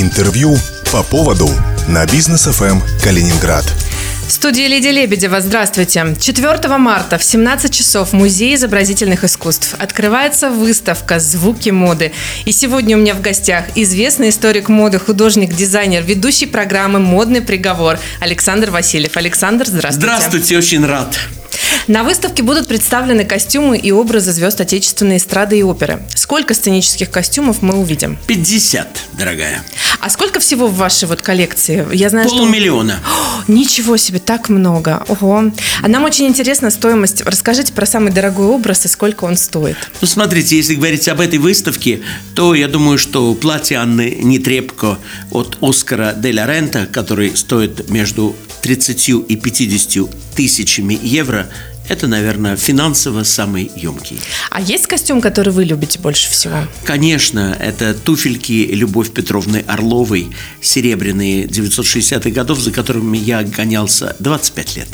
Интервью по поводу на бизнес ФМ Калининград. В студии Лидия Лебедева. Здравствуйте. 4 марта в 17 часов в Музее изобразительных искусств открывается выставка «Звуки моды». И сегодня у меня в гостях известный историк моды, художник, дизайнер, ведущий программы «Модный приговор» Александр Васильев. Александр, здравствуйте. Здравствуйте, очень рад. На выставке будут представлены костюмы и образы звезд отечественной эстрады и оперы. Сколько сценических костюмов мы увидим? 50, дорогая. А сколько всего в вашей вот коллекции? Я знаю, Полумиллиона. что... Ничего себе, так много. Ого. А нам очень интересна стоимость. Расскажите про самый дорогой образ и сколько он стоит. Ну, смотрите, если говорить об этой выставке, то я думаю, что платье Анны Нетребко от Оскара де ла Рента, который стоит между 30 и 50 тысячами евро, это, наверное, финансово самый емкий. А есть костюм, который вы любите больше всего? Конечно, это туфельки Любовь Петровны Орловой, серебряные 960-х годов, за которыми я гонялся 25 лет.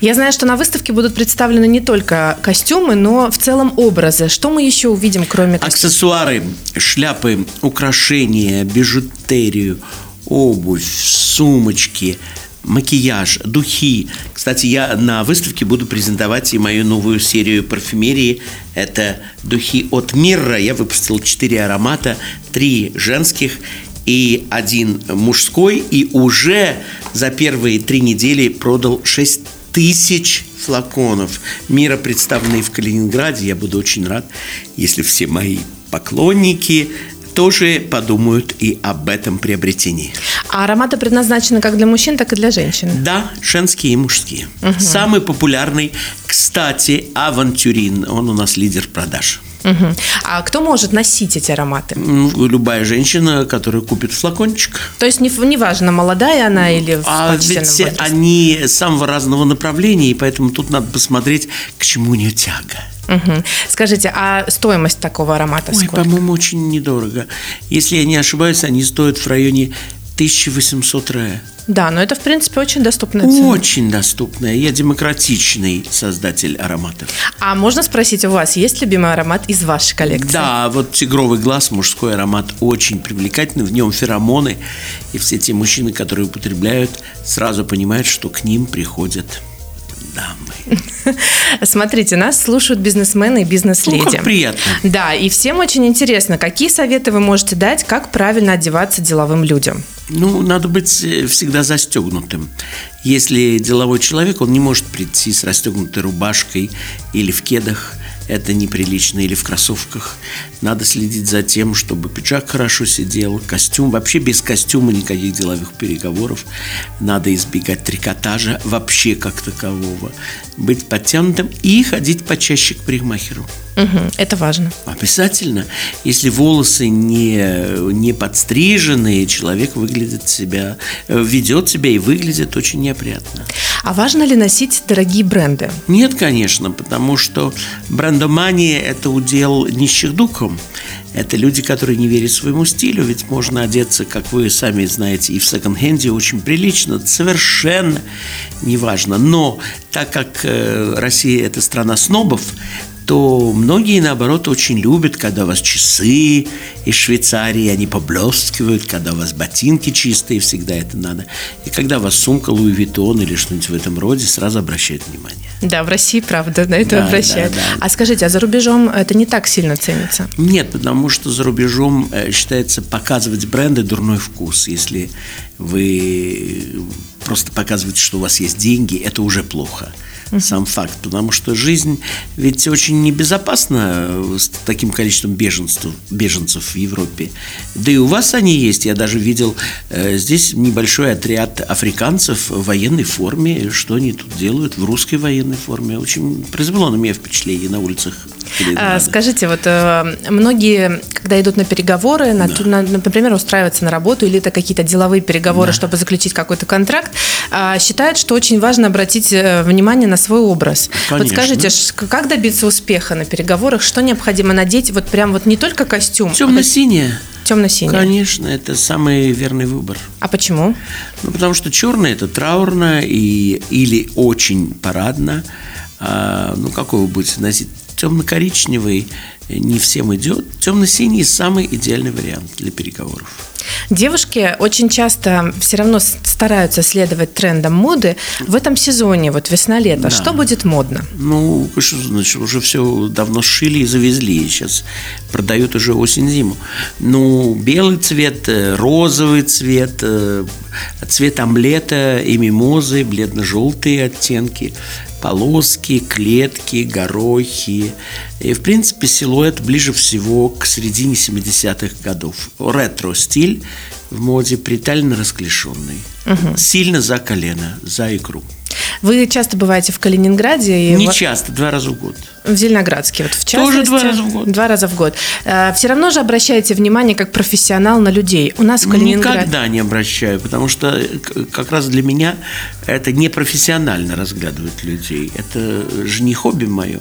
Я знаю, что на выставке будут представлены не только костюмы, но в целом образы. Что мы еще увидим, кроме костюмов? Аксессуары, шляпы, украшения, бижутерию, обувь, сумочки – макияж, духи. Кстати, я на выставке буду презентовать и мою новую серию парфюмерии. Это духи от Мирра. Я выпустил четыре аромата, три женских и один мужской. И уже за первые три недели продал 6 тысяч флаконов. Мира представленные в Калининграде. Я буду очень рад, если все мои поклонники тоже подумают и об этом приобретении. А ароматы предназначены как для мужчин, так и для женщин? Да, женские и мужские. Угу. Самый популярный, кстати, Авантюрин. Он у нас лидер продаж. Угу. А кто может носить эти ароматы? Любая женщина, которая купит флакончик. То есть не, не важно, молодая она или в А ведь возрасте? они самого разного направления, и поэтому тут надо посмотреть, к чему у нее тяга. Угу. Скажите, а стоимость такого аромата Ой, сколько? по-моему, очень недорого. Если я не ошибаюсь, они стоят в районе 1800 ре. Да, но это, в принципе, очень доступная цена. Очень доступная. Я демократичный создатель ароматов. А можно спросить у вас, есть любимый аромат из вашей коллекции? Да, вот «Тигровый глаз», мужской аромат, очень привлекательный. В нем феромоны. И все те мужчины, которые употребляют, сразу понимают, что к ним приходят дамы. Смотрите, нас слушают бизнесмены и бизнес-леди. Ну, как приятно. Да, и всем очень интересно, какие советы вы можете дать, как правильно одеваться деловым людям? Ну, надо быть э, всегда застегнутым. Если деловой человек, он не может прийти с расстегнутой рубашкой или в кедах – это неприлично, или в кроссовках. Надо следить за тем, чтобы пиджак хорошо сидел, костюм. Вообще без костюма никаких деловых переговоров. Надо избегать трикотажа вообще как такового. Быть подтянутым и ходить почаще к парикмахеру. Угу, это важно. Обязательно. Если волосы не, не подстриженные, человек выглядит себя, э, ведет себя и выглядит очень неопрятно. А важно ли носить дорогие бренды? Нет, конечно, потому что брендомания – это удел нищих духом. Это люди, которые не верят своему стилю, ведь можно одеться, как вы сами знаете, и в секонд-хенде очень прилично, совершенно неважно. Но так как э, Россия – это страна снобов, то многие, наоборот, очень любят, когда у вас часы из Швейцарии, они поблескивают, когда у вас ботинки чистые, всегда это надо. И когда у вас сумка Луи Виттон или что-нибудь в этом роде, сразу обращают внимание. Да, в России, правда, на это да, обращают. Да, да. А скажите, а за рубежом это не так сильно ценится? Нет, потому что за рубежом э, считается показывать бренды дурной вкус. Если вы просто показываете, что у вас есть деньги, это уже плохо сам факт, потому что жизнь ведь очень небезопасна э, с таким количеством беженцев, беженцев в Европе. Да и у вас они есть. Я даже видел э, здесь небольшой отряд африканцев в военной форме. Что они тут делают в русской военной форме? Очень произвело на меня впечатление на улицах а, скажите, вот э, многие, когда идут на переговоры, на, да. на, например, устраиваются на работу или это какие-то деловые переговоры, да. чтобы заключить какой-то контракт, а, считают, что очень важно обратить внимание на свой образ. Конечно. Вот скажите, как добиться успеха на переговорах? Что необходимо надеть? Вот прям вот не только костюм. Темно-синее. А Темно-синий. Конечно, это самый верный выбор. А почему? Ну, потому что черное это траурно и, или очень парадно. А, ну, какой вы будете носить? Темно-коричневый не всем идет. Темно-синий самый идеальный вариант для переговоров. Девушки очень часто все равно стараются следовать трендам моды в этом сезоне, вот весна-лето. Да. Что будет модно? Ну, что значит, уже все давно сшили и завезли. Сейчас продают уже осень-зиму. Ну, белый цвет, э, розовый цвет, э, цвет омлета и мимозы, бледно-желтые оттенки полоски, клетки, горохи. И, в принципе, силуэт ближе всего к середине 70-х годов. Ретро-стиль в моде притально расклешенный. Угу. Сильно за колено, за икру. Вы часто бываете в Калининграде? Не часто, два раза в год. В Зеленоградске, вот в частности. Тоже два раза в год. Два раза в год. Э, Все равно же обращаете внимание как профессионал на людей. У нас в Калининграде... Никогда не обращаю, потому что как раз для меня это не профессионально разглядывать людей. Это же не хобби мое.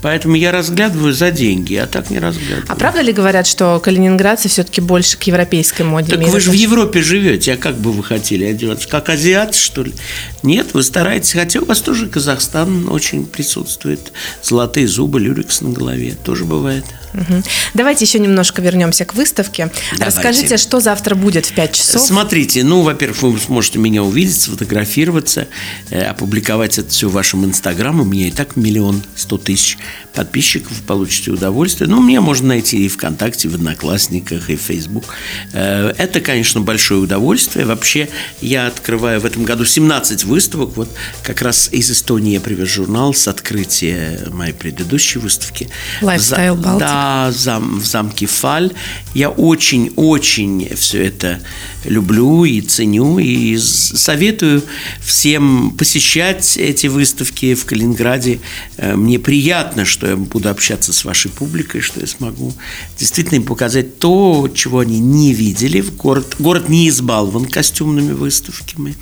Поэтому я разглядываю за деньги, а так не разглядываю. А правда ли говорят, что калининградцы все-таки больше к европейской моде? Так вы же в Европе живете, а как бы вы хотели одеваться? Как азиат, что ли? Нет, вы стараетесь, хотя у вас тоже Казахстан очень присутствует. Золотые зубы, люрикс на голове. Тоже бывает. Угу. Давайте еще немножко вернемся к выставке. Давайте. Расскажите, что завтра будет в 5 часов? Смотрите, ну, во-первых, вы сможете меня увидеть, сфотографироваться, э, опубликовать это все в вашем инстаграм. У меня и так миллион сто тысяч подписчиков, получите удовольствие. Ну, меня можно найти и ВКонтакте, и в Одноклассниках, и в Facebook. Э, это, конечно, большое удовольствие. Вообще, я открываю в этом году 17 выставок. Вот как раз из Эстонии я привез журнал с открытия моей предыдущей выставки. Lifestyle Baltic. Да, зам, в замке Фаль. Я очень-очень все это люблю и ценю, и советую всем посещать эти выставки в Калининграде. Э, мне приятно, что я буду общаться с вашей публикой, что я смогу действительно им показать то, чего они не видели. Город, город не избалован костюмными выставками,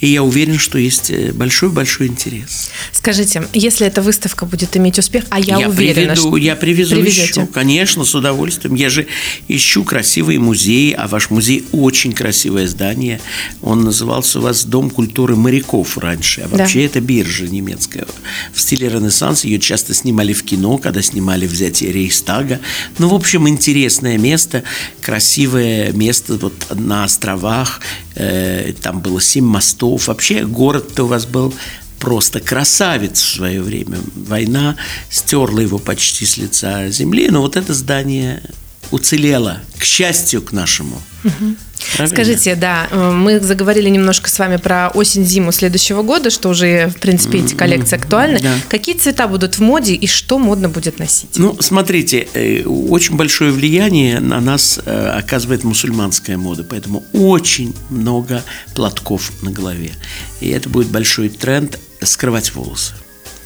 и я уверен, что есть э, большой-большой интерес. Скажите, если эта выставка будет иметь успех, а я, я уверена, приведу, что... Я привезу привезете? еще, конечно, с удовольствием. Я же ищу красивые музеи, а ваш музей очень красивое здание. Он назывался у вас Дом культуры моряков раньше. А вообще да. это биржа немецкая. В стиле Ренессанс ее часто снимали в кино, когда снимали «Взятие Рейхстага». Ну, в общем, интересное место, красивое место вот на островах. Э, там было семь мостов. Вообще город-то у вас был просто красавец в свое время. Война стерла его почти с лица земли, но вот это здание уцелело, к счастью к нашему. Угу. Правильно? Скажите, да, э, мы заговорили немножко с вами про осень-зиму следующего года, что уже, в принципе, эти коллекции актуальны. Да. Какие цвета будут в моде и что модно будет носить? Ну, смотрите, э, очень большое влияние на нас э, оказывает мусульманская мода, поэтому очень много платков на голове. И это будет большой тренд скрывать волосы.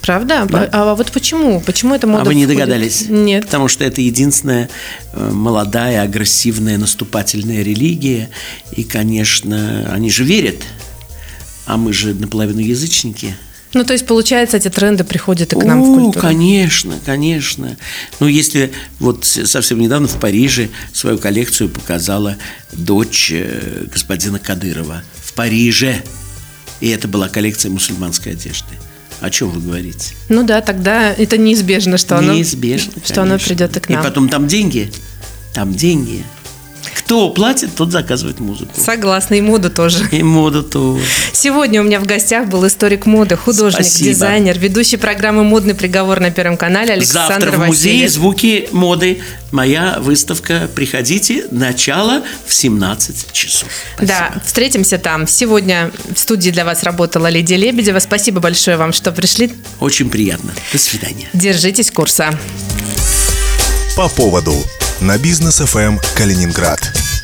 Правда? Да. А, а вот почему? Почему это мода? А вы не догадались? Нет. Потому что это единственная э, молодая, агрессивная, наступательная религия. И, конечно, они же верят. А мы же наполовину язычники. Ну, то есть, получается, эти тренды приходят и к нам О, в культуру. конечно, конечно. Ну, если вот совсем недавно в Париже свою коллекцию показала дочь э, господина Кадырова. В Париже. И это была коллекция мусульманской одежды. О чем вы говорите? Ну да, тогда это неизбежно, что неизбежно, оно, что оно придет и к нам. И потом там деньги, там деньги. Кто платит, тот заказывает музыку. Согласна, и моду тоже. И моду тоже. Сегодня у меня в гостях был историк моды, художник, Спасибо. дизайнер, ведущий программы «Модный приговор» на Первом канале Александр Завтра в музее «Звуки моды» моя выставка. Приходите, начало в 17 часов. Спасибо. Да, встретимся там. Сегодня в студии для вас работала Лидия Лебедева. Спасибо большое вам, что пришли. Очень приятно. До свидания. Держитесь курса. По поводу на бизнес ФМ Калининград.